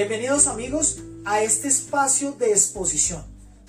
Bienvenidos amigos a este espacio de exposición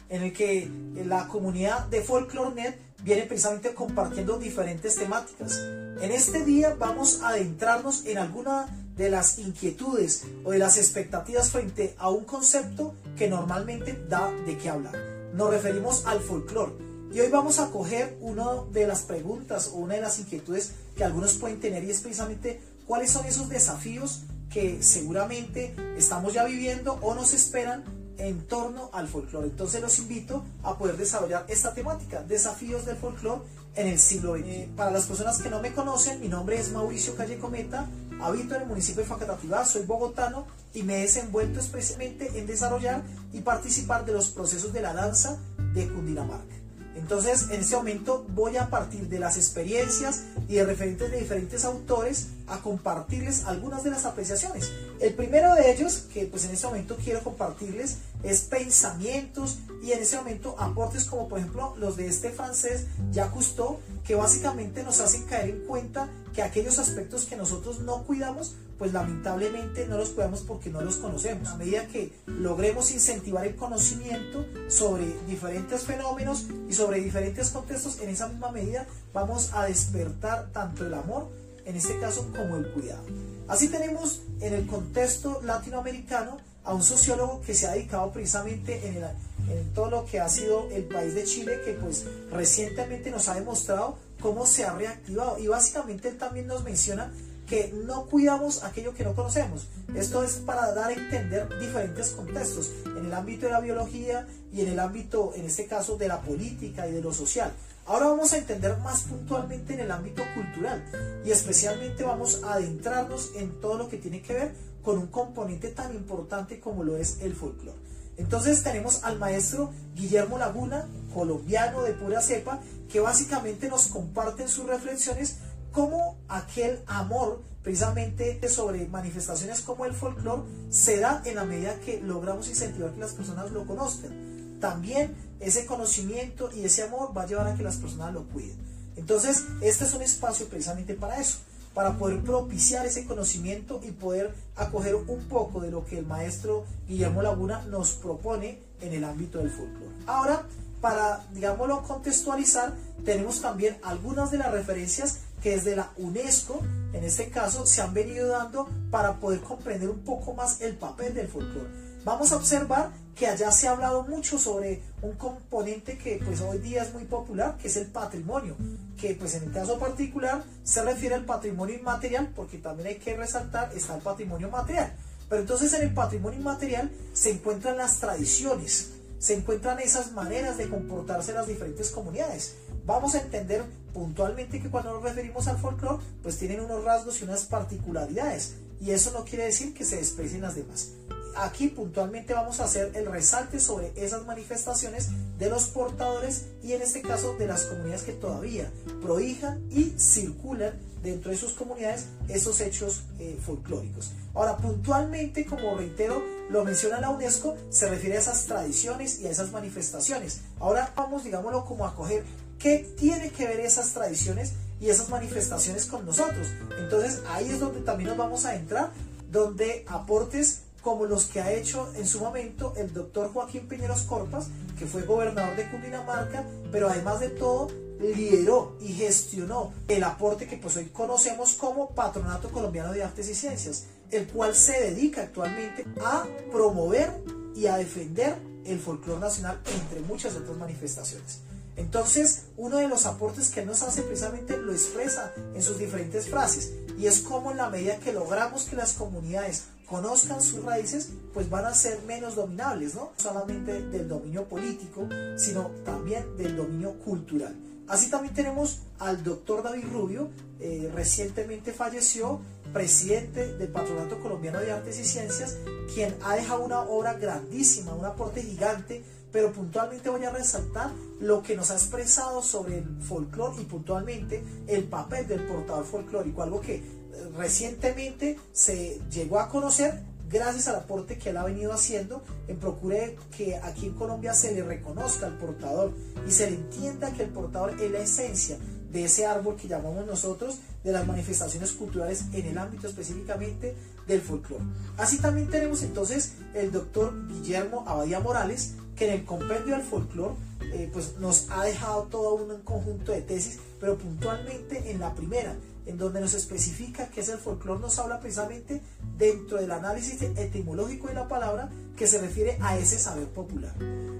en el que la comunidad de FolklorNet viene precisamente compartiendo diferentes temáticas. En este día vamos a adentrarnos en alguna de las inquietudes o de las expectativas frente a un concepto que normalmente da de qué hablar. Nos referimos al folclore. Y hoy vamos a coger una de las preguntas o una de las inquietudes que algunos pueden tener y es precisamente cuáles son esos desafíos que seguramente estamos ya viviendo o nos esperan en torno al folclore. Entonces los invito a poder desarrollar esta temática, desafíos del folclore en el siglo XX. Eh, para las personas que no me conocen, mi nombre es Mauricio Calle Cometa, habito en el municipio de Facatativá, soy bogotano y me he desenvuelto especialmente en desarrollar y participar de los procesos de la danza de Cundinamarca. Entonces, en este momento voy a partir de las experiencias y de referentes de diferentes autores a compartirles algunas de las apreciaciones. El primero de ellos, que pues en este momento quiero compartirles, es pensamientos y en este momento aportes como por ejemplo los de este francés Jacques Cousteau, que básicamente nos hacen caer en cuenta que aquellos aspectos que nosotros no cuidamos, pues lamentablemente no los cuidamos porque no los conocemos. A medida que logremos incentivar el conocimiento sobre diferentes fenómenos y sobre diferentes contextos, en esa misma medida vamos a despertar tanto el amor, en este caso, como el cuidado. Así tenemos en el contexto latinoamericano a un sociólogo que se ha dedicado precisamente en, en todo lo que ha sido el país de Chile, que pues recientemente nos ha demostrado cómo se ha reactivado. Y básicamente él también nos menciona que no cuidamos aquello que no conocemos. Esto es para dar a entender diferentes contextos en el ámbito de la biología y en el ámbito, en este caso, de la política y de lo social. Ahora vamos a entender más puntualmente en el ámbito cultural y especialmente vamos a adentrarnos en todo lo que tiene que ver con un componente tan importante como lo es el folclore. Entonces tenemos al maestro Guillermo Laguna, colombiano de pura cepa, que básicamente nos comparte en sus reflexiones cómo aquel amor precisamente sobre manifestaciones como el folclore se da en la medida que logramos incentivar que las personas lo conozcan. También ese conocimiento y ese amor va a llevar a que las personas lo cuiden. Entonces, este es un espacio precisamente para eso para poder propiciar ese conocimiento y poder acoger un poco de lo que el maestro Guillermo Laguna nos propone en el ámbito del folclore. Ahora, para, digámoslo, contextualizar, tenemos también algunas de las referencias que desde la UNESCO, en este caso, se han venido dando para poder comprender un poco más el papel del folclore. Vamos a observar que allá se ha hablado mucho sobre un componente que pues hoy día es muy popular, que es el patrimonio, que pues en el caso particular se refiere al patrimonio inmaterial, porque también hay que resaltar, está el patrimonio material. Pero entonces en el patrimonio inmaterial se encuentran las tradiciones, se encuentran esas maneras de comportarse las diferentes comunidades. Vamos a entender puntualmente que cuando nos referimos al folclore, pues tienen unos rasgos y unas particularidades, y eso no quiere decir que se desprecien las demás aquí puntualmente vamos a hacer el resalte sobre esas manifestaciones de los portadores y en este caso de las comunidades que todavía prohijan y circulan dentro de sus comunidades esos hechos eh, folclóricos. Ahora, puntualmente, como reitero, lo menciona la UNESCO, se refiere a esas tradiciones y a esas manifestaciones. Ahora vamos, digámoslo, como a coger qué tiene que ver esas tradiciones y esas manifestaciones con nosotros. Entonces ahí es donde también nos vamos a entrar, donde aportes como los que ha hecho en su momento el doctor Joaquín Piñeros Corpas, que fue gobernador de Cundinamarca, pero además de todo lideró y gestionó el aporte que pues hoy conocemos como Patronato Colombiano de Artes y Ciencias, el cual se dedica actualmente a promover y a defender el folclore nacional entre muchas otras manifestaciones. Entonces, uno de los aportes que nos hace precisamente lo expresa en sus diferentes frases y es como en la medida que logramos que las comunidades conozcan sus raíces, pues van a ser menos dominables, ¿no? Solamente del dominio político, sino también del dominio cultural. Así también tenemos al doctor David Rubio, eh, recientemente falleció, presidente del Patronato Colombiano de Artes y Ciencias, quien ha dejado una obra grandísima, un aporte gigante, pero puntualmente voy a resaltar lo que nos ha expresado sobre el folclore y puntualmente el papel del portador folclórico, algo que recientemente se llegó a conocer gracias al aporte que él ha venido haciendo en procure que aquí en Colombia se le reconozca al portador y se le entienda que el portador es la esencia de ese árbol que llamamos nosotros de las manifestaciones culturales en el ámbito específicamente del folclore. Así también tenemos entonces el doctor Guillermo Abadía Morales, que en el compendio del folclore eh, pues nos ha dejado todo un conjunto de tesis, pero puntualmente en la primera, en donde nos especifica que es el folclore, nos habla precisamente dentro del análisis etimológico de la palabra que se refiere a ese saber popular.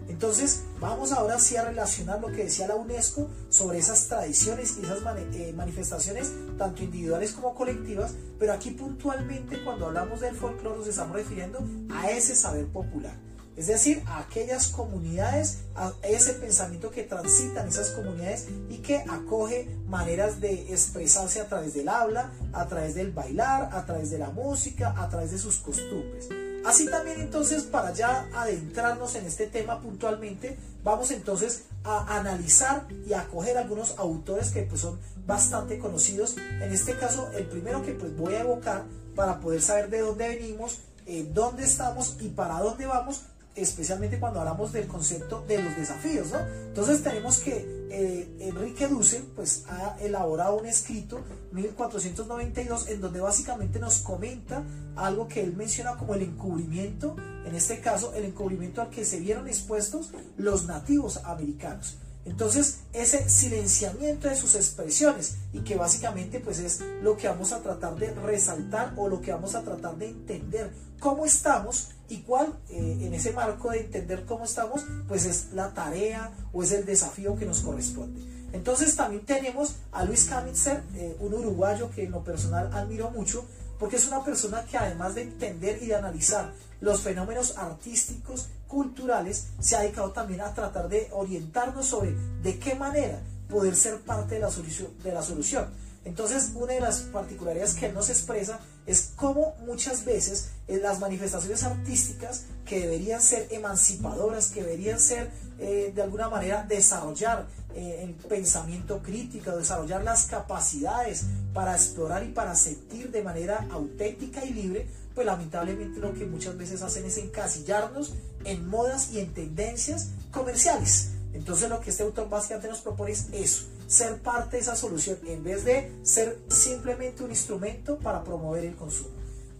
Entonces, vamos ahora sí a relacionar lo que decía la UNESCO sobre esas tradiciones y esas eh, manifestaciones, tanto individuales como colectivas, pero aquí puntualmente cuando hablamos del folclore nos estamos refiriendo a ese saber popular es decir, a aquellas comunidades, a ese pensamiento que transitan esas comunidades y que acoge maneras de expresarse a través del habla, a través del bailar, a través de la música, a través de sus costumbres. Así también entonces para ya adentrarnos en este tema puntualmente, vamos entonces a analizar y a acoger algunos autores que pues son bastante conocidos. En este caso, el primero que pues voy a evocar para poder saber de dónde venimos, eh, dónde estamos y para dónde vamos, especialmente cuando hablamos del concepto de los desafíos, ¿no? Entonces tenemos que eh, Enrique Dussel pues ha elaborado un escrito 1492 en donde básicamente nos comenta algo que él menciona como el encubrimiento, en este caso el encubrimiento al que se vieron expuestos los nativos americanos. Entonces, ese silenciamiento de sus expresiones y que básicamente pues es lo que vamos a tratar de resaltar o lo que vamos a tratar de entender cómo estamos y cuál eh, en ese marco de entender cómo estamos pues es la tarea o es el desafío que nos corresponde. Entonces también tenemos a Luis Kamitzer, eh, un uruguayo que en lo personal admiro mucho porque es una persona que además de entender y de analizar los fenómenos artísticos, culturales, se ha dedicado también a tratar de orientarnos sobre de qué manera poder ser parte de la solución. De la solución. Entonces, una de las particularidades que él nos expresa es cómo muchas veces en las manifestaciones artísticas que deberían ser emancipadoras, que deberían ser eh, de alguna manera desarrollar eh, el pensamiento crítico, desarrollar las capacidades para explorar y para sentir de manera auténtica y libre, pues lamentablemente lo que muchas veces hacen es encasillarnos en modas y en tendencias comerciales. Entonces lo que este autor básicamente nos propone es eso, ser parte de esa solución en vez de ser simplemente un instrumento para promover el consumo.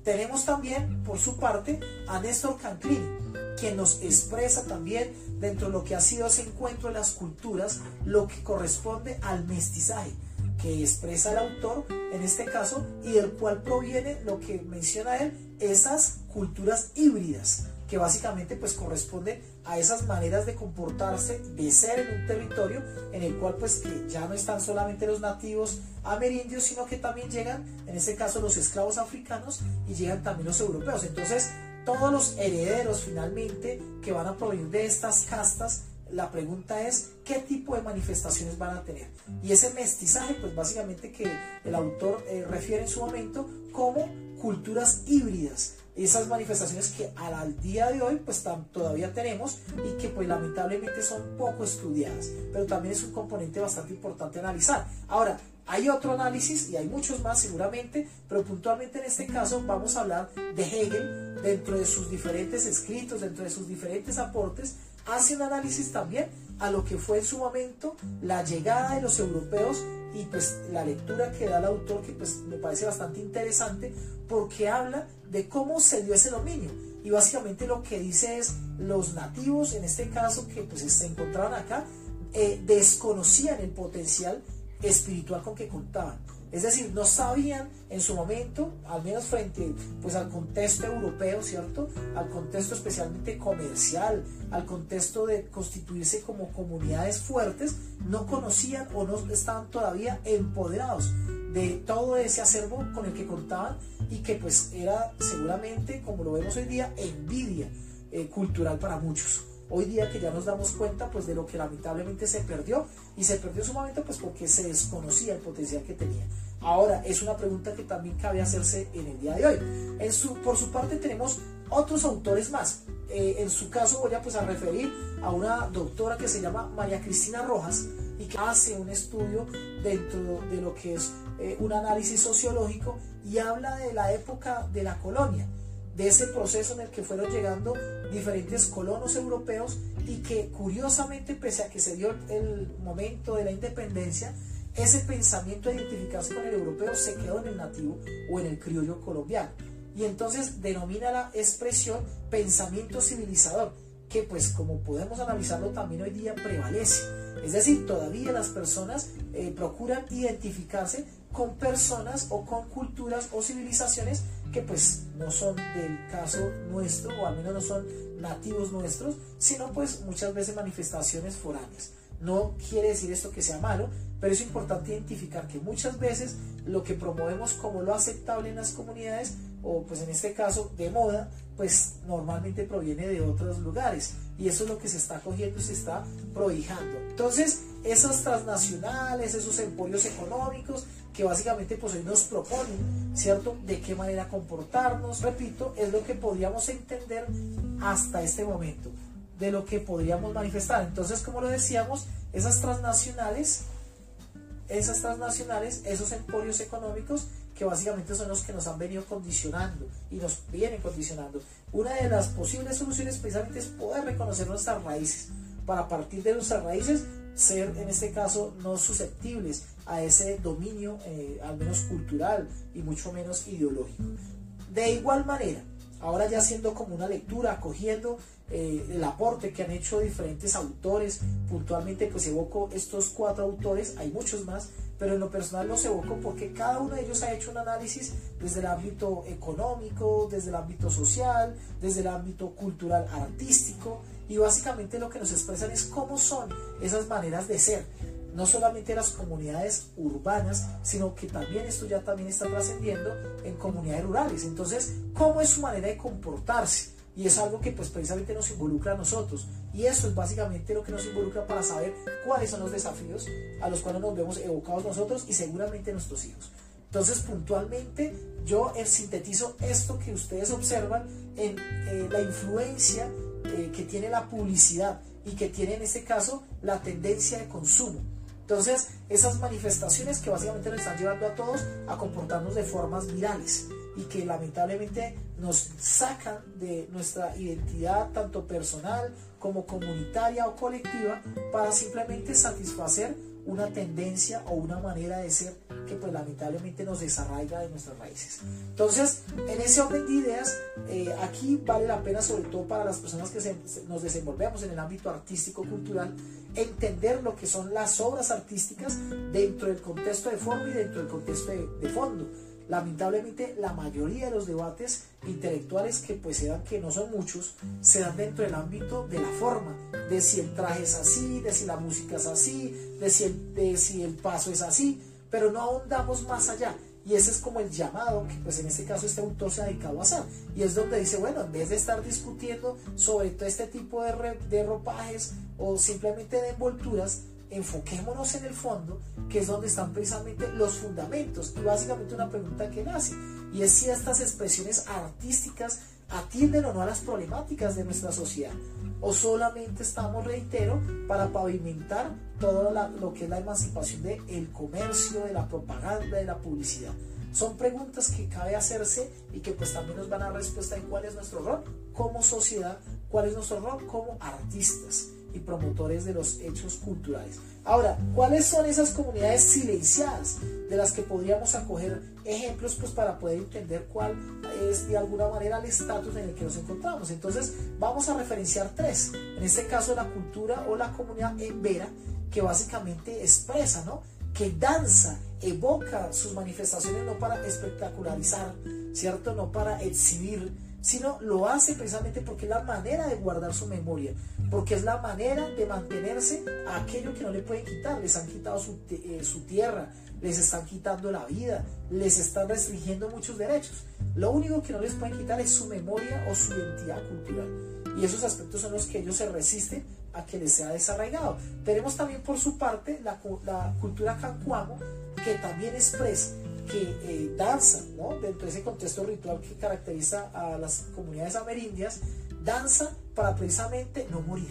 Tenemos también por su parte a Néstor Canclini, quien nos expresa también dentro de lo que ha sido ese encuentro de las culturas, lo que corresponde al mestizaje que expresa el autor en este caso y del cual proviene lo que menciona él, esas culturas híbridas que básicamente pues corresponden a esas maneras de comportarse, de ser en un territorio en el cual pues que ya no están solamente los nativos amerindios, sino que también llegan, en este caso los esclavos africanos y llegan también los europeos. Entonces, todos los herederos finalmente que van a provenir de estas castas la pregunta es qué tipo de manifestaciones van a tener. Y ese mestizaje, pues básicamente que el autor eh, refiere en su momento como culturas híbridas. Esas manifestaciones que al día de hoy pues todavía tenemos y que pues lamentablemente son poco estudiadas. Pero también es un componente bastante importante analizar. Ahora, hay otro análisis y hay muchos más seguramente, pero puntualmente en este caso vamos a hablar de Hegel dentro de sus diferentes escritos, dentro de sus diferentes aportes hace un análisis también a lo que fue en su momento la llegada de los europeos y pues la lectura que da el autor que pues me parece bastante interesante porque habla de cómo se dio ese dominio. Y básicamente lo que dice es los nativos en este caso que pues se encontraban acá eh, desconocían el potencial espiritual con que contaban es decir, no sabían en su momento, al menos frente pues, al contexto europeo, ¿cierto? Al contexto especialmente comercial, al contexto de constituirse como comunidades fuertes, no conocían o no estaban todavía empoderados de todo ese acervo con el que contaban y que pues era seguramente, como lo vemos hoy día, envidia eh, cultural para muchos hoy día que ya nos damos cuenta pues de lo que lamentablemente se perdió y se perdió sumamente pues porque se desconocía el potencial que tenía. Ahora, es una pregunta que también cabe hacerse en el día de hoy. En su, por su parte tenemos otros autores más. Eh, en su caso voy a, pues, a referir a una doctora que se llama María Cristina Rojas y que hace un estudio dentro de lo que es eh, un análisis sociológico y habla de la época de la colonia de ese proceso en el que fueron llegando diferentes colonos europeos y que curiosamente, pese a que se dio el momento de la independencia, ese pensamiento de identificarse con el europeo se quedó en el nativo o en el criollo colombiano. Y entonces denomina la expresión pensamiento civilizador, que pues como podemos analizarlo también hoy día prevalece. Es decir, todavía las personas eh, procuran identificarse con personas o con culturas o civilizaciones que pues no son del caso nuestro o al menos no son nativos nuestros, sino pues muchas veces manifestaciones foráneas. No quiere decir esto que sea malo, pero es importante identificar que muchas veces lo que promovemos como lo aceptable en las comunidades, o pues en este caso de moda, pues normalmente proviene de otros lugares. Y eso es lo que se está cogiendo y se está prohijando. Entonces, esas transnacionales, esos emporios económicos, que básicamente pues nos proponen, ¿cierto? De qué manera comportarnos, repito, es lo que podríamos entender hasta este momento, de lo que podríamos manifestar. Entonces, como lo decíamos, esas transnacionales, esas transnacionales, esos emporios económicos, que básicamente son los que nos han venido condicionando y nos vienen condicionando. Una de las posibles soluciones precisamente es poder reconocer nuestras raíces, para partir de nuestras raíces ser en este caso no susceptibles a ese dominio, eh, al menos cultural y mucho menos ideológico. De igual manera, ahora ya siendo como una lectura, acogiendo eh, el aporte que han hecho diferentes autores, puntualmente pues evoco estos cuatro autores, hay muchos más, pero en lo personal los evoco porque cada uno de ellos ha hecho un análisis desde el ámbito económico, desde el ámbito social, desde el ámbito cultural artístico, y básicamente lo que nos expresan es cómo son esas maneras de ser, no solamente las comunidades urbanas, sino que también esto ya también está trascendiendo en comunidades rurales. Entonces, ¿cómo es su manera de comportarse? Y es algo que pues precisamente nos involucra a nosotros. Y eso es básicamente lo que nos involucra para saber cuáles son los desafíos a los cuales nos vemos evocados nosotros y seguramente nuestros hijos. Entonces, puntualmente, yo sintetizo esto que ustedes observan en eh, la influencia eh, que tiene la publicidad y que tiene en este caso la tendencia de consumo. Entonces, esas manifestaciones que básicamente nos están llevando a todos a comportarnos de formas virales y que lamentablemente nos sacan de nuestra identidad tanto personal como comunitaria o colectiva para simplemente satisfacer una tendencia o una manera de ser que pues lamentablemente nos desarraiga de nuestras raíces. Entonces, en ese orden de ideas, eh, aquí vale la pena, sobre todo para las personas que nos desenvolvemos en el ámbito artístico-cultural, entender lo que son las obras artísticas dentro del contexto de forma y dentro del contexto de fondo lamentablemente la mayoría de los debates intelectuales que pues se dan, que no son muchos, se dan dentro del ámbito de la forma, de si el traje es así, de si la música es así, de si el, de si el paso es así, pero no ahondamos más allá. Y ese es como el llamado que pues en este caso este autor se ha dedicado a hacer. Y es donde dice, bueno, en vez de estar discutiendo sobre todo este tipo de, de ropajes o simplemente de envolturas, enfoquémonos en el fondo, que es donde están precisamente los fundamentos. Y básicamente una pregunta que nace, y es si estas expresiones artísticas atienden o no a las problemáticas de nuestra sociedad, o solamente estamos, reitero, para pavimentar todo lo que es la emancipación del el comercio, de la propaganda, de la publicidad. Son preguntas que cabe hacerse y que pues también nos van a dar respuesta en cuál es nuestro rol como sociedad, cuál es nuestro rol como artistas y promotores de los hechos culturales. Ahora, ¿cuáles son esas comunidades silenciadas de las que podríamos acoger ejemplos pues, para poder entender cuál es de alguna manera el estatus en el que nos encontramos? Entonces, vamos a referenciar tres. En este caso, la cultura o la comunidad embera, que básicamente expresa, ¿no? que danza, evoca sus manifestaciones no para espectacularizar, ¿cierto? No para exhibir, sino lo hace precisamente porque es la manera de guardar su memoria, porque es la manera de mantenerse a aquello que no le pueden quitar. Les han quitado su, eh, su tierra, les están quitando la vida, les están restringiendo muchos derechos. Lo único que no les pueden quitar es su memoria o su identidad cultural. Y esos aspectos son los que ellos se resisten a que les sea desarraigado. Tenemos también por su parte la, la cultura cancuamo, que también expresa que eh, danza, ¿no? dentro de ese contexto ritual que caracteriza a las comunidades amerindias, danza para precisamente no morir.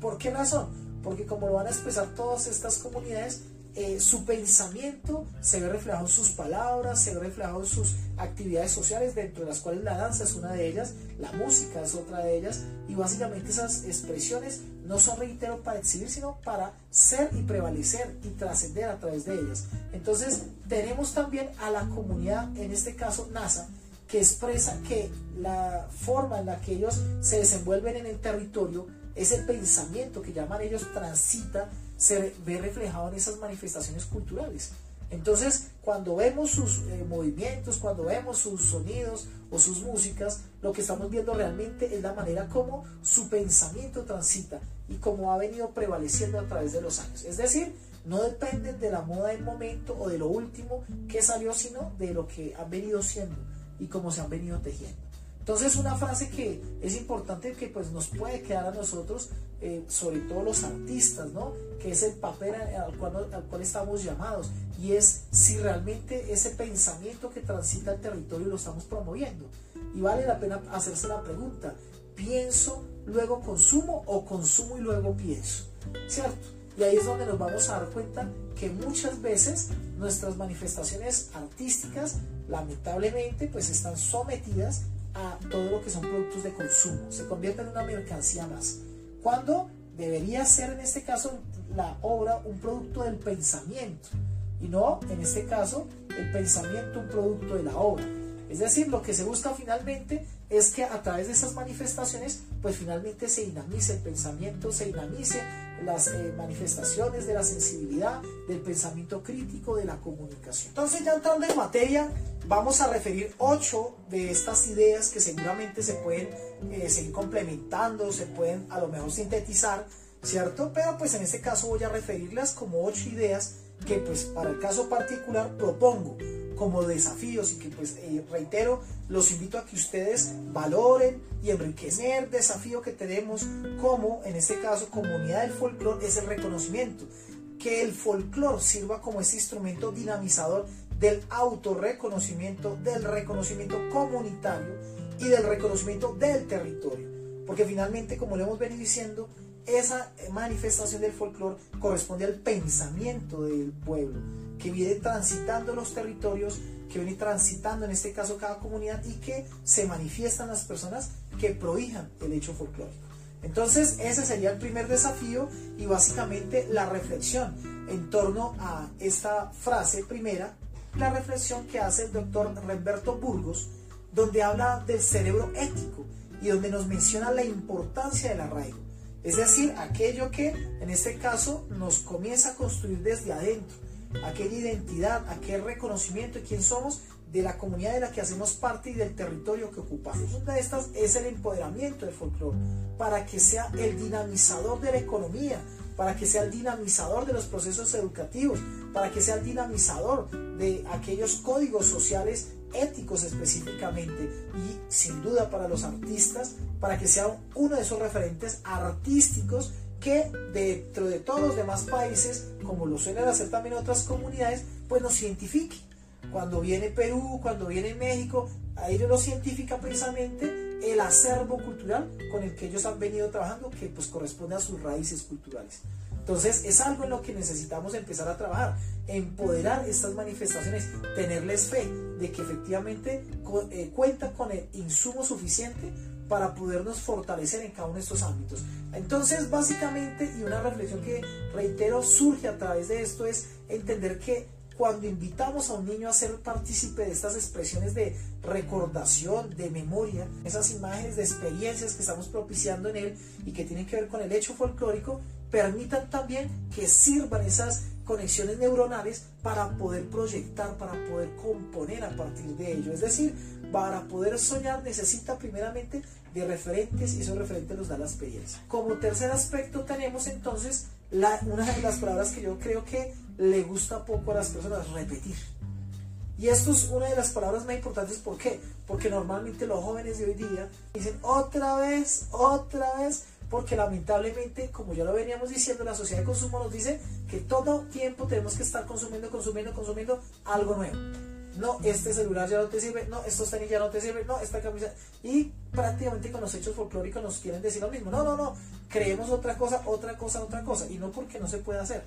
¿Por qué razón? Porque como lo van a expresar todas estas comunidades, eh, su pensamiento se ve reflejado en sus palabras, se ve reflejado en sus actividades sociales, dentro de las cuales la danza es una de ellas, la música es otra de ellas, y básicamente esas expresiones no son, reitero, para exhibir, sino para ser y prevalecer y trascender a través de ellas. Entonces, tenemos también a la comunidad, en este caso NASA, que expresa que la forma en la que ellos se desenvuelven en el territorio, ese pensamiento que llaman ellos transita, se ve reflejado en esas manifestaciones culturales. Entonces, cuando vemos sus eh, movimientos, cuando vemos sus sonidos o sus músicas, lo que estamos viendo realmente es la manera como su pensamiento transita y cómo ha venido prevaleciendo a través de los años. Es decir, no dependen de la moda del momento o de lo último que salió, sino de lo que han venido siendo y cómo se han venido tejiendo. Entonces una frase que es importante que pues nos puede quedar a nosotros, eh, sobre todo los artistas, ¿no? que es el papel al cual, al cual estamos llamados y es si realmente ese pensamiento que transita el territorio lo estamos promoviendo. Y vale la pena hacerse la pregunta, ¿pienso, luego consumo o consumo y luego pienso? ¿Cierto? Y ahí es donde nos vamos a dar cuenta que muchas veces nuestras manifestaciones artísticas lamentablemente pues están sometidas a todo lo que son productos de consumo, se convierten en una mercancía más. Cuando debería ser en este caso la obra un producto del pensamiento y no en este caso el pensamiento un producto de la obra. Es decir, lo que se busca finalmente es que a través de esas manifestaciones, pues finalmente se dinamice el pensamiento, se dinamice las eh, manifestaciones de la sensibilidad, del pensamiento crítico, de la comunicación. Entonces ya entrando en materia, vamos a referir ocho de estas ideas que seguramente se pueden eh, seguir complementando, se pueden a lo mejor sintetizar, ¿cierto? Pero pues en este caso voy a referirlas como ocho ideas que pues para el caso particular propongo como desafíos y que pues eh, reitero, los invito a que ustedes valoren y enriquecer el desafío que tenemos como en este caso comunidad del folclore es el reconocimiento, que el folclore sirva como ese instrumento dinamizador del autorreconocimiento, del reconocimiento comunitario y del reconocimiento del territorio, porque finalmente como le hemos venido diciendo, esa manifestación del folclore corresponde al pensamiento del pueblo, que viene transitando los territorios, que viene transitando en este caso cada comunidad y que se manifiestan las personas que prohijan el hecho folclórico. Entonces ese sería el primer desafío y básicamente la reflexión en torno a esta frase primera, la reflexión que hace el doctor Remberto Burgos, donde habla del cerebro ético y donde nos menciona la importancia del arraigo. Es decir, aquello que en este caso nos comienza a construir desde adentro, aquella identidad, aquel reconocimiento de quién somos, de la comunidad de la que hacemos parte y del territorio que ocupamos. Una de estas es el empoderamiento del folclore, para que sea el dinamizador de la economía, para que sea el dinamizador de los procesos educativos, para que sea el dinamizador de aquellos códigos sociales éticos específicamente y sin duda para los artistas, para que sea uno de esos referentes artísticos que dentro de todos los demás países, como lo suelen hacer también otras comunidades, pues nos identifique. Cuando viene Perú, cuando viene México, ahí nos identifica precisamente el acervo cultural con el que ellos han venido trabajando, que pues corresponde a sus raíces culturales. Entonces es algo en lo que necesitamos empezar a trabajar, empoderar estas manifestaciones, tenerles fe de que efectivamente eh, cuentan con el insumo suficiente para podernos fortalecer en cada uno de estos ámbitos. Entonces básicamente, y una reflexión que reitero surge a través de esto es entender que cuando invitamos a un niño a ser partícipe de estas expresiones de recordación, de memoria, esas imágenes de experiencias que estamos propiciando en él y que tienen que ver con el hecho folclórico, permitan también que sirvan esas conexiones neuronales para poder proyectar, para poder componer a partir de ello. Es decir, para poder soñar necesita primeramente de referentes y esos referentes nos da la experiencia. Como tercer aspecto tenemos entonces la, una de las palabras que yo creo que le gusta poco a las personas, repetir. Y esto es una de las palabras más importantes, ¿por qué? Porque normalmente los jóvenes de hoy día dicen otra vez, otra vez, porque lamentablemente, como ya lo veníamos diciendo, la sociedad de consumo nos dice que todo tiempo tenemos que estar consumiendo, consumiendo, consumiendo algo nuevo. No, este celular ya no te sirve, no, estos tenis ya no te sirven, no, esta camisa. Y prácticamente con los hechos folclóricos nos quieren decir lo mismo. No, no, no, creemos otra cosa, otra cosa, otra cosa. Y no porque no se pueda hacer.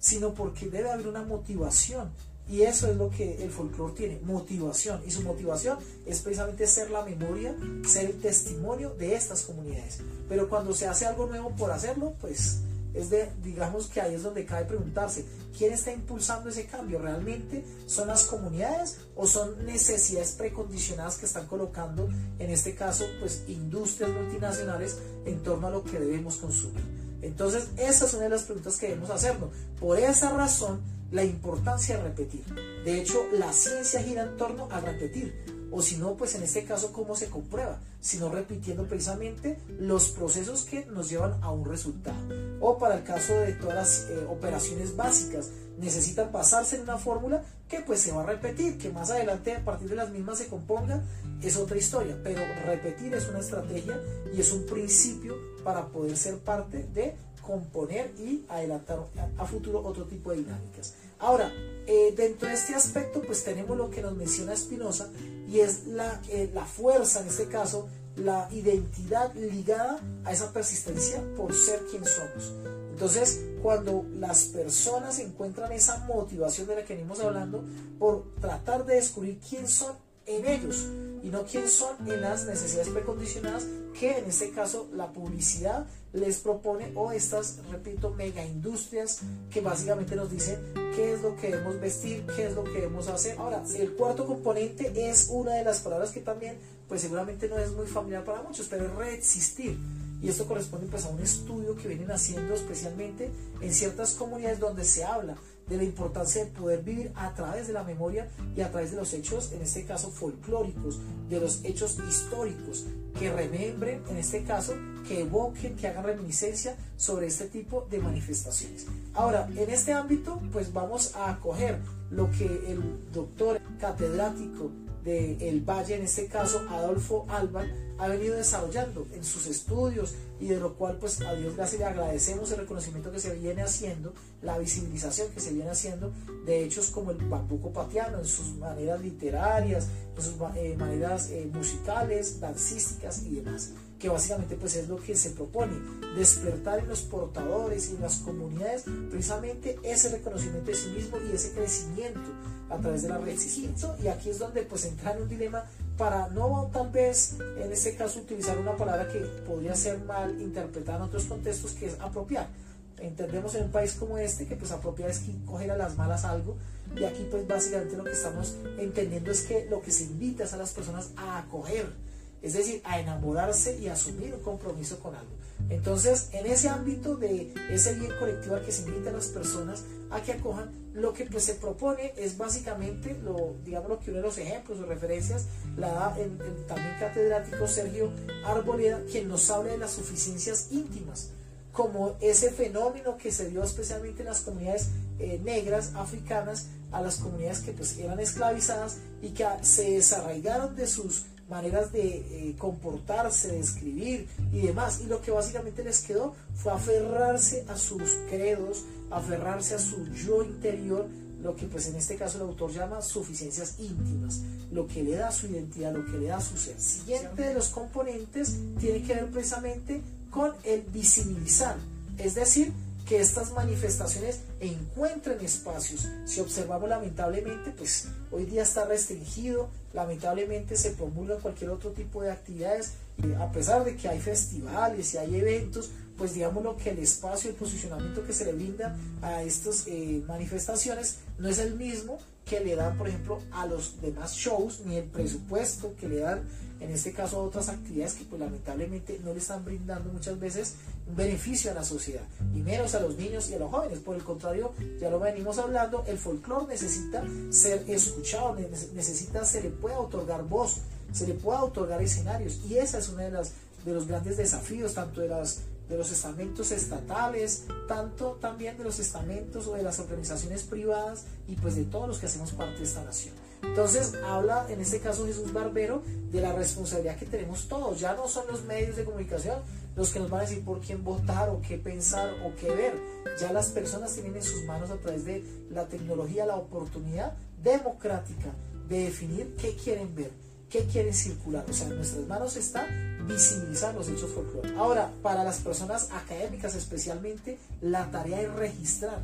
sino porque debe haber una motivación. Y eso es lo que el folclore tiene, motivación. Y su motivación es precisamente ser la memoria, ser el testimonio de estas comunidades. Pero cuando se hace algo nuevo por hacerlo, pues es de, digamos que ahí es donde cabe preguntarse, ¿quién está impulsando ese cambio? ¿Realmente son las comunidades o son necesidades precondicionadas que están colocando, en este caso, pues industrias multinacionales en torno a lo que debemos consumir? Entonces, esa es una de las preguntas que debemos hacernos. Por esa razón, la importancia de repetir. De hecho, la ciencia gira en torno a repetir o si no, pues en este caso, ¿cómo se comprueba? Sino repitiendo precisamente los procesos que nos llevan a un resultado. O para el caso de todas las eh, operaciones básicas, necesitan basarse en una fórmula que pues se va a repetir, que más adelante a partir de las mismas se componga, es otra historia. Pero repetir es una estrategia y es un principio para poder ser parte de componer y adelantar a futuro otro tipo de dinámicas. Ahora, eh, dentro de este aspecto, pues tenemos lo que nos menciona Spinoza y es la, eh, la fuerza, en este caso, la identidad ligada a esa persistencia por ser quien somos. Entonces, cuando las personas encuentran esa motivación de la que venimos hablando, por tratar de descubrir quién son en ellos y no quién son en las necesidades precondicionadas que en este caso la publicidad les propone o estas, repito, mega industrias que básicamente nos dicen qué es lo que debemos vestir, qué es lo que debemos hacer. Ahora, el cuarto componente es una de las palabras que también, pues seguramente no es muy familiar para muchos, pero es reexistir. Y esto corresponde pues a un estudio que vienen haciendo especialmente en ciertas comunidades donde se habla de la importancia de poder vivir a través de la memoria y a través de los hechos, en este caso folclóricos, de los hechos históricos, que remembren, en este caso, que evoquen, que hagan reminiscencia sobre este tipo de manifestaciones. Ahora, en este ámbito, pues vamos a acoger lo que el doctor catedrático de El Valle, en este caso Adolfo Alba, ha venido desarrollando en sus estudios y de lo cual pues a Dios gracias le agradecemos el reconocimiento que se viene haciendo, la visibilización que se viene haciendo de hechos como el bambuco patiano en sus maneras literarias, en sus eh, maneras eh, musicales, dancísticas y demás que básicamente pues es lo que se propone, despertar en los portadores y en las comunidades precisamente ese reconocimiento de sí mismo y ese crecimiento a través de la resistencia. Y aquí es donde pues entra en un dilema para no tal vez en este caso utilizar una palabra que podría ser mal interpretada en otros contextos que es apropiar. Entendemos en un país como este que pues apropiar es coger a las malas algo y aquí pues básicamente lo que estamos entendiendo es que lo que se invita es a las personas a acoger es decir, a enamorarse y asumir un compromiso con algo. Entonces, en ese ámbito de ese bien colectivo al que se invita a las personas a que acojan, lo que pues, se propone es básicamente, lo, digamos lo que uno de los ejemplos o referencias la da el, también catedrático Sergio Arboleda, quien nos habla de las suficiencias íntimas, como ese fenómeno que se dio especialmente en las comunidades eh, negras africanas, a las comunidades que pues eran esclavizadas y que se desarraigaron de sus maneras de eh, comportarse, de escribir y demás. Y lo que básicamente les quedó fue aferrarse a sus credos, aferrarse a su yo interior, lo que pues en este caso el autor llama suficiencias íntimas, lo que le da su identidad, lo que le da su ser. Siguiente de los componentes tiene que ver precisamente con el visibilizar, es decir, que estas manifestaciones encuentren espacios. Si observamos lamentablemente, pues hoy día está restringido, lamentablemente se promulga cualquier otro tipo de actividades, a pesar de que hay festivales y hay eventos, pues digamos lo que el espacio, el posicionamiento que se le brinda a estas eh, manifestaciones no es el mismo que le dan, por ejemplo, a los demás shows, ni el presupuesto que le dan, en este caso, a otras actividades que pues lamentablemente no le están brindando muchas veces un beneficio a la sociedad, y menos a los niños y a los jóvenes. Por el contrario, ya lo venimos hablando, el folclore necesita ser escuchado, necesita, se le pueda otorgar voz, se le pueda otorgar escenarios, y esa es una de las de los grandes desafíos, tanto de de los estamentos estatales, tanto también de los estamentos o de las organizaciones privadas y pues de todos los que hacemos parte de esta nación. Entonces habla en este caso Jesús Barbero de la responsabilidad que tenemos todos, ya no son los medios de comunicación los que nos van a decir por quién votar o qué pensar o qué ver, ya las personas tienen en sus manos a través de la tecnología la oportunidad democrática de definir qué quieren ver qué quiere circular. O sea, en nuestras manos está visibilizar los hechos folclóricos. Ahora, para las personas académicas especialmente, la tarea es registrar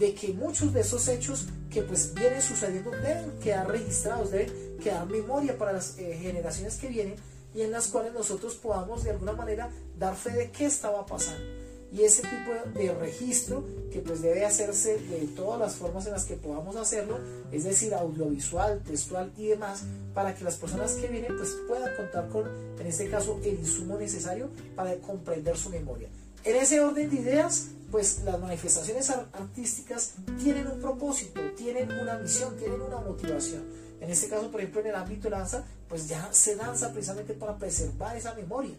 de que muchos de esos hechos que pues vienen sucediendo deben quedar registrados, deben quedar memoria para las eh, generaciones que vienen y en las cuales nosotros podamos de alguna manera dar fe de qué estaba pasando. Y ese tipo de registro que pues debe hacerse de todas las formas en las que podamos hacerlo, es decir, audiovisual, textual y demás, para que las personas que vienen pues puedan contar con, en este caso, el insumo necesario para comprender su memoria. En ese orden de ideas, pues las manifestaciones artísticas tienen un propósito, tienen una misión, tienen una motivación. En este caso, por ejemplo, en el ámbito de danza, pues ya se danza precisamente para preservar esa memoria.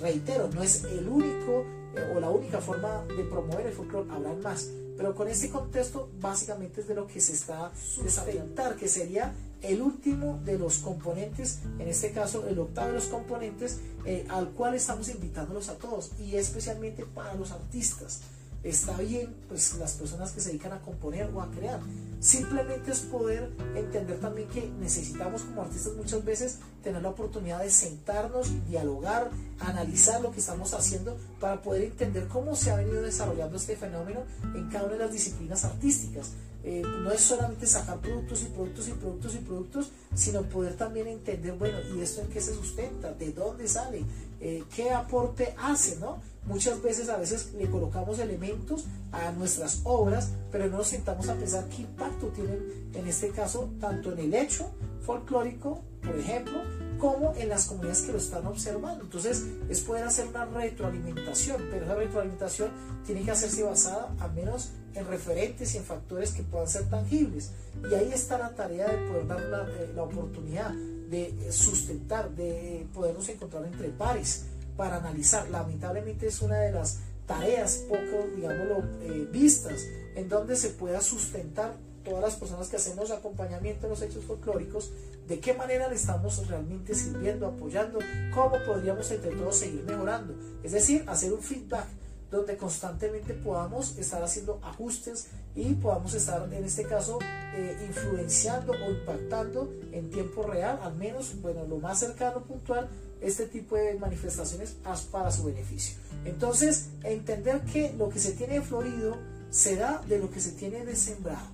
Reitero, no es el único eh, o la única forma de promover el folclore, habrán más. Pero con este contexto, básicamente es de lo que se está sustentar, que sería el último de los componentes, en este caso el octavo de los componentes, eh, al cual estamos invitándolos a todos, y especialmente para los artistas está bien pues las personas que se dedican a componer o a crear. Simplemente es poder entender también que necesitamos como artistas muchas veces tener la oportunidad de sentarnos, dialogar, analizar lo que estamos haciendo para poder entender cómo se ha venido desarrollando este fenómeno en cada una de las disciplinas artísticas. Eh, no es solamente sacar productos y productos y productos y productos, sino poder también entender, bueno, ¿y esto en qué se sustenta? ¿De dónde sale? Eh, ¿Qué aporte hace? ¿no? Muchas veces a veces le colocamos elementos a nuestras obras, pero no nos sentamos a pensar qué impacto tienen en este caso tanto en el hecho folclórico, por ejemplo, como en las comunidades que lo están observando. Entonces es poder hacer una retroalimentación, pero esa retroalimentación tiene que hacerse basada al menos en referentes y en factores que puedan ser tangibles. Y ahí está la tarea de poder dar la, eh, la oportunidad de sustentar, de podernos encontrar entre pares para analizar. Lamentablemente es una de las tareas poco, digámoslo, eh, vistas, en donde se pueda sustentar todas las personas que hacemos acompañamiento en los hechos folclóricos, de qué manera le estamos realmente sirviendo, apoyando, cómo podríamos entre todos seguir mejorando. Es decir, hacer un feedback donde constantemente podamos estar haciendo ajustes y podamos estar, en este caso, eh, influenciando o impactando en tiempo real, al menos, bueno, lo más cercano, puntual, este tipo de manifestaciones para su beneficio. Entonces, entender que lo que se tiene florido se da de lo que se tiene de sembrado.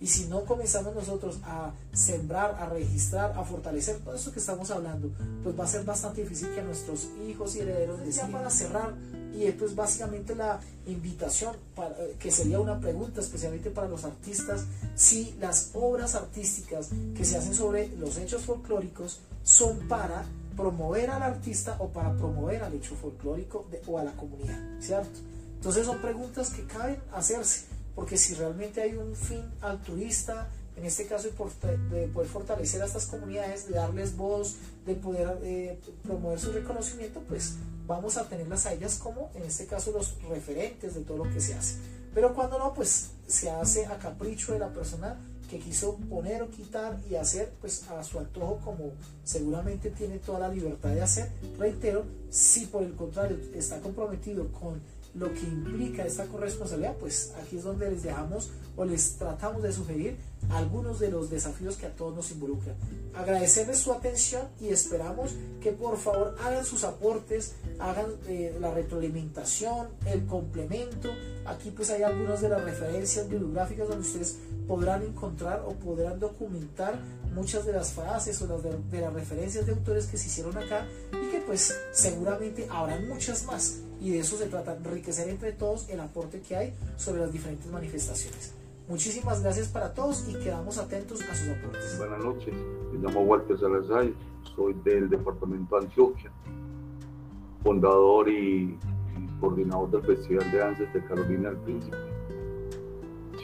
Y si no comenzamos nosotros a sembrar, a registrar, a fortalecer todo esto que estamos hablando, pues va a ser bastante difícil que nuestros hijos y herederos ya para cerrar. Y esto es básicamente la invitación, para, eh, que sería una pregunta especialmente para los artistas, si las obras artísticas que se hacen sobre los hechos folclóricos son para promover al artista o para promover al hecho folclórico o a la comunidad, ¿cierto? Entonces son preguntas que caben hacerse, porque si realmente hay un fin altruista, en este caso de poder fortalecer a estas comunidades, de darles voz, de poder eh, promover su reconocimiento, pues vamos a tenerlas a ellas como, en este caso, los referentes de todo lo que se hace. Pero cuando no, pues se hace a capricho de la persona que quiso poner o quitar y hacer pues a su antojo como seguramente tiene toda la libertad de hacer. Reitero, si por el contrario está comprometido con lo que implica esta corresponsabilidad, pues aquí es donde les dejamos o les tratamos de sugerir algunos de los desafíos que a todos nos involucran. Agradecerles su atención y esperamos que por favor hagan sus aportes, hagan eh, la retroalimentación, el complemento. Aquí pues hay algunas de las referencias bibliográficas donde ustedes podrán encontrar o podrán documentar muchas de las frases o las de, de las referencias de autores que se hicieron acá y que pues seguramente habrán muchas más y de eso se trata, enriquecer entre todos el aporte que hay sobre las diferentes manifestaciones. Muchísimas gracias para todos y quedamos atentos a sus aportes. Buenas noches, me llamo Walter Salazar, soy del departamento de Antioquia, fundador y, coordinador del Festival de Danzas de Carolina del Príncipe.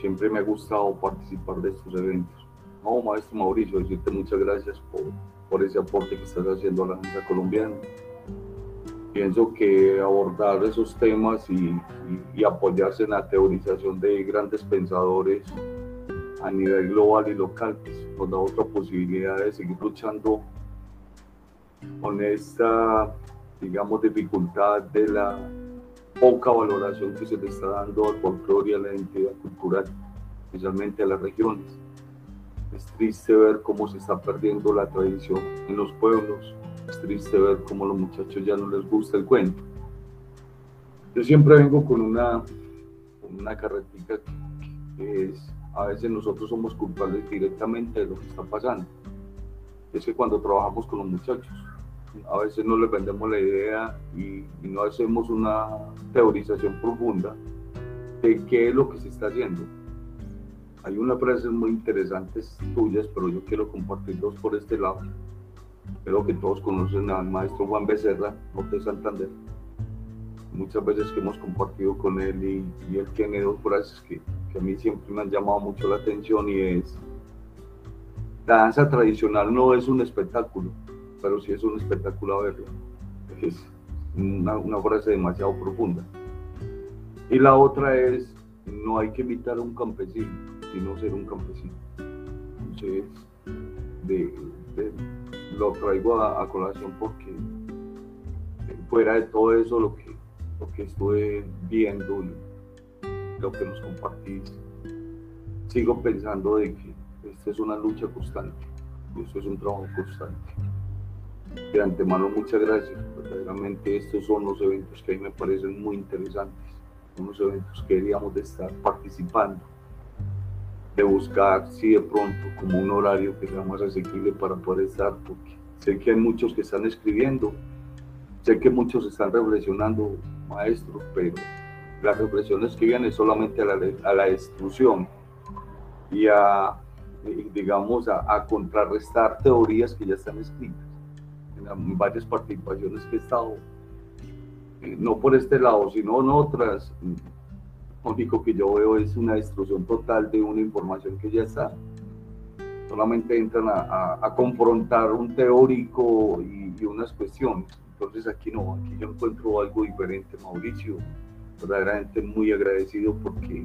Siempre me ha gustado participar de estos eventos. No, maestro Mauricio, decirte muchas gracias por, ese aporte que estás haciendo a la danza colombiana pienso que abordar esos temas y, apoyarse en la teorización de grandes pensadores a nivel global y local pues, nos da otra posibilidad de seguir luchando con esta, digamos, dificultad de la poca valoración que se le está dando al folclore y a la identidad cultural, especialmente a las regiones. Es triste ver cómo se está perdiendo la tradición en los pueblos, es triste ver cómo a los muchachos ya no les gusta el cuento. Yo siempre vengo con una, una carretita es, a veces nosotros somos culpables directamente de lo que está pasando. Es que cuando trabajamos con los muchachos, a veces no les vendemos la idea y, y no hacemos una teorización profunda de qué es lo que se está haciendo. Hay unas frases muy interesantes tuyas, pero yo quiero compartir dos por este lado. Creo que todos conocen al maestro Juan Becerra, Norte Santander. Muchas veces que hemos compartido con él y, y él tiene dos frases que, que a mí siempre me han llamado mucho la atención y es, la danza tradicional no es un espectáculo, pero sí es un espectáculo a verlo. Es una, frase demasiado profunda. Y la otra es, no hay que imitar a un campesino, sino ser un campesino. Entonces, lo traigo a, a, colación porque fuera de todo eso, lo que, lo que estuve viendo, lo que nos compartís, sigo pensando de que esta es una lucha constante, esto es un trabajo constante. De antemano, muchas gracias. Verdaderamente estos son los eventos que a mí me parecen muy interesantes, unos eventos que deberíamos de estar participando, de buscar si de pronto como un horario que sea más asequible para poder estar, porque sé que hay muchos que están escribiendo, sé que muchos están reflexionando, maestros, pero las reflexiones que vienen solamente a la, a la destrucción y a, digamos, a, a, contrarrestar teorías que ya están escritas. En varias participaciones que he estado, eh, no por este lado, sino en otras, lo único que yo veo es una destrucción total de una información que ya está. Solamente entran a confrontar un teórico y, y unas cuestiones. Entonces aquí no, aquí yo encuentro algo diferente, Mauricio verdaderamente muy agradecido porque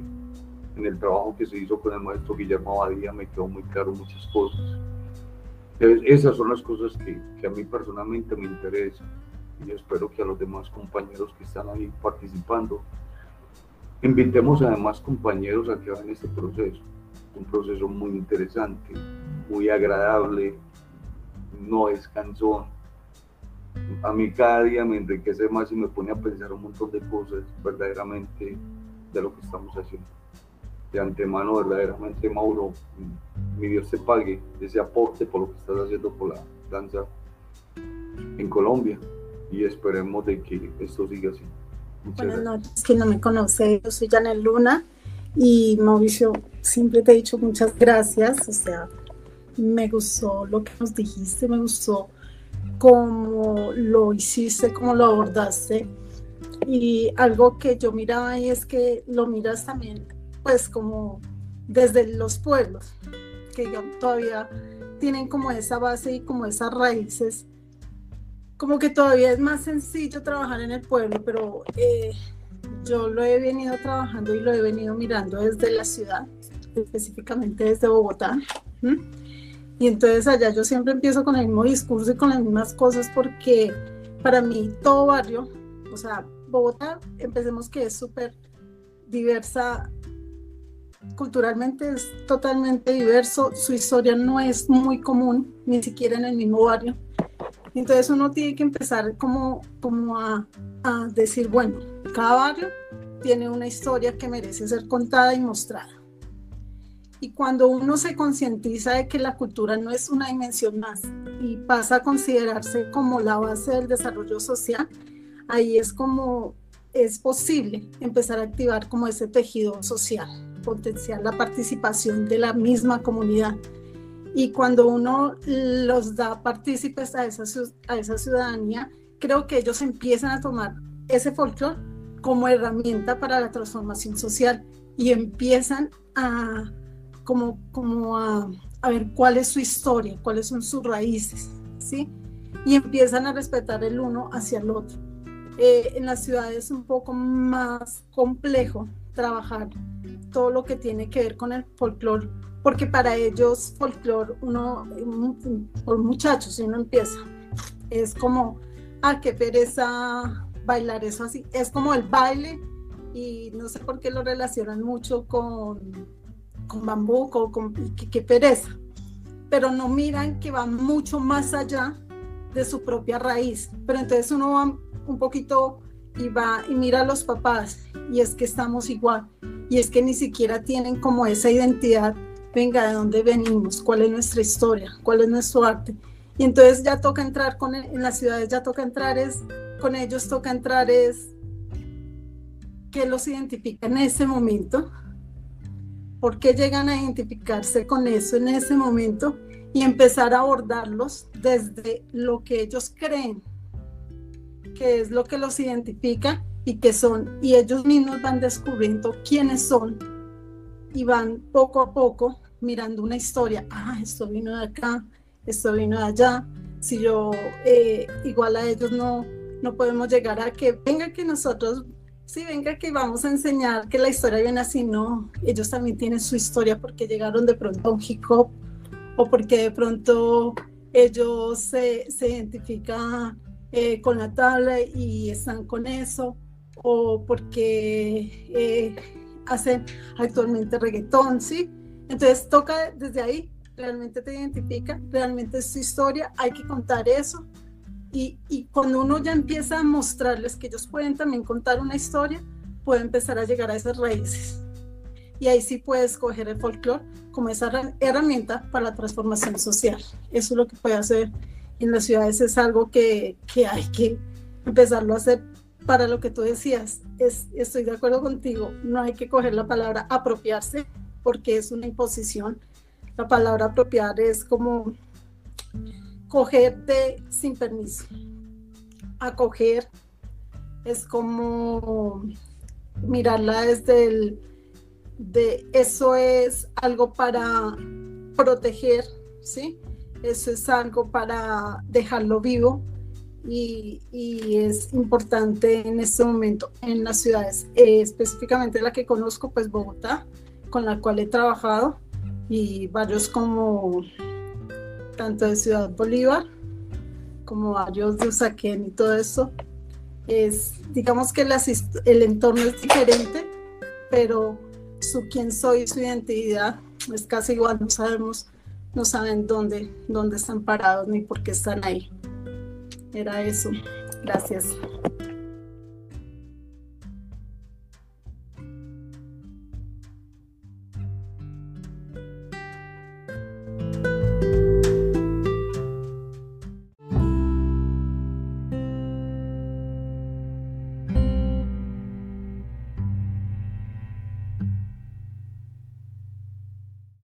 en el trabajo que se hizo con el maestro Guillermo Abadía me quedó muy claro muchas cosas. Esas son las cosas que, que, a mí personalmente me interesan y espero que a los demás compañeros que están ahí participando invitemos a demás compañeros a que hagan este proceso. Un proceso muy interesante, muy agradable, no es a mí cada día me enriquece más y me pone a pensar un montón de cosas verdaderamente de lo que estamos haciendo. De antemano, verdaderamente, Mauro, mi Dios te pague ese aporte por lo que estás haciendo por la danza en Colombia y esperemos de que esto siga así. Muchas Buenas noches, que no me conoce, yo soy Janel Luna y Mauricio, siempre te he dicho muchas gracias, o sea, me gustó lo que nos dijiste, me gustó cómo lo hiciste, cómo lo abordaste. Y algo que yo miraba ahí es que lo miras también, pues como desde los pueblos, que todavía tienen como esa base y como esas raíces. Como que todavía es más sencillo trabajar en el pueblo, pero eh, yo lo he venido trabajando y lo he venido mirando desde la ciudad, específicamente desde Bogotá. Y entonces allá yo siempre empiezo con el mismo discurso y con las mismas cosas porque para mí todo barrio, o sea, Bogotá, empecemos que es súper diversa, culturalmente es totalmente diverso, su historia no es muy común, ni siquiera en el mismo barrio. Entonces uno tiene que empezar como, como a, a decir, bueno, cada barrio tiene una historia que merece ser contada y mostrada. Y cuando uno se concientiza de que la cultura no es una dimensión más y pasa a considerarse como la base del desarrollo social, ahí es como es posible empezar a activar como ese tejido social, potenciar la participación de la misma comunidad. Y cuando uno los da partícipes a esa, a esa ciudadanía, creo que ellos empiezan a tomar ese folclore como herramienta para la transformación social y empiezan a como, como a, a, ver cuál es su historia, cuáles son sus raíces, ¿sí? Y empiezan a respetar el uno hacia el otro. Eh, en las ciudades es un poco más complejo trabajar todo lo que tiene que ver con el folclore, porque para ellos folclore, uno, por muchachos, si uno empieza, es como, ah, qué pereza bailar eso así, es como el baile y no sé por qué lo relacionan mucho con con bambuco, con qué pereza, pero no miran que va mucho más allá de su propia raíz. Pero entonces uno va un poquito y va y mira a los papás y es que estamos igual. y es que ni siquiera tienen como esa identidad, venga, de dónde venimos, cuál es nuestra historia, cuál es nuestro arte. Y entonces ya toca entrar con, en las ciudades, ya toca entrar es, con ellos toca entrar es, ¿qué los identifica en ese momento? ¿Por qué llegan a identificarse con eso en ese momento? Y empezar a abordarlos desde lo que ellos creen, que es lo que los identifica y que son, y ellos mismos van descubriendo quiénes son y van poco a poco mirando una historia. Ah, esto vino de acá, esto vino de allá. Si yo eh, igual a ellos no, no podemos llegar a que venga que nosotros sí, venga que vamos a enseñar que la historia viene así, no, ellos también tienen su historia porque llegaron de pronto a un hip o porque de pronto ellos se, se identifican eh, con la tabla y están con eso, o porque eh, hacen actualmente reggaetón, ¿sí? Entonces toca desde ahí, realmente te identifica, realmente es su historia, hay que contar eso y, cuando uno ya empieza a mostrarles que ellos pueden también contar una historia, puede empezar a llegar a esas raíces. Y ahí sí puedes coger el folclore como esa herramienta para la transformación social. Eso es lo que puede hacer en las ciudades, es algo que, que hay que empezarlo a hacer para lo que tú decías. Es, estoy de acuerdo contigo, no hay que coger la palabra apropiarse porque es una imposición. La palabra apropiar es como cogerte sin permiso. Acoger es como mirarla desde el de eso es algo para proteger, ¿sí? Eso es algo para dejarlo vivo y, es importante en este momento en las ciudades, eh, específicamente la que conozco, pues Bogotá, con la cual he trabajado y varios como tanto de Ciudad Bolívar como varios de Usaquén y todo eso. Es, digamos que el entorno es diferente, pero su quién soy, su identidad es casi igual, no sabemos, no saben dónde, dónde están parados ni por qué están ahí. Era eso. Gracias.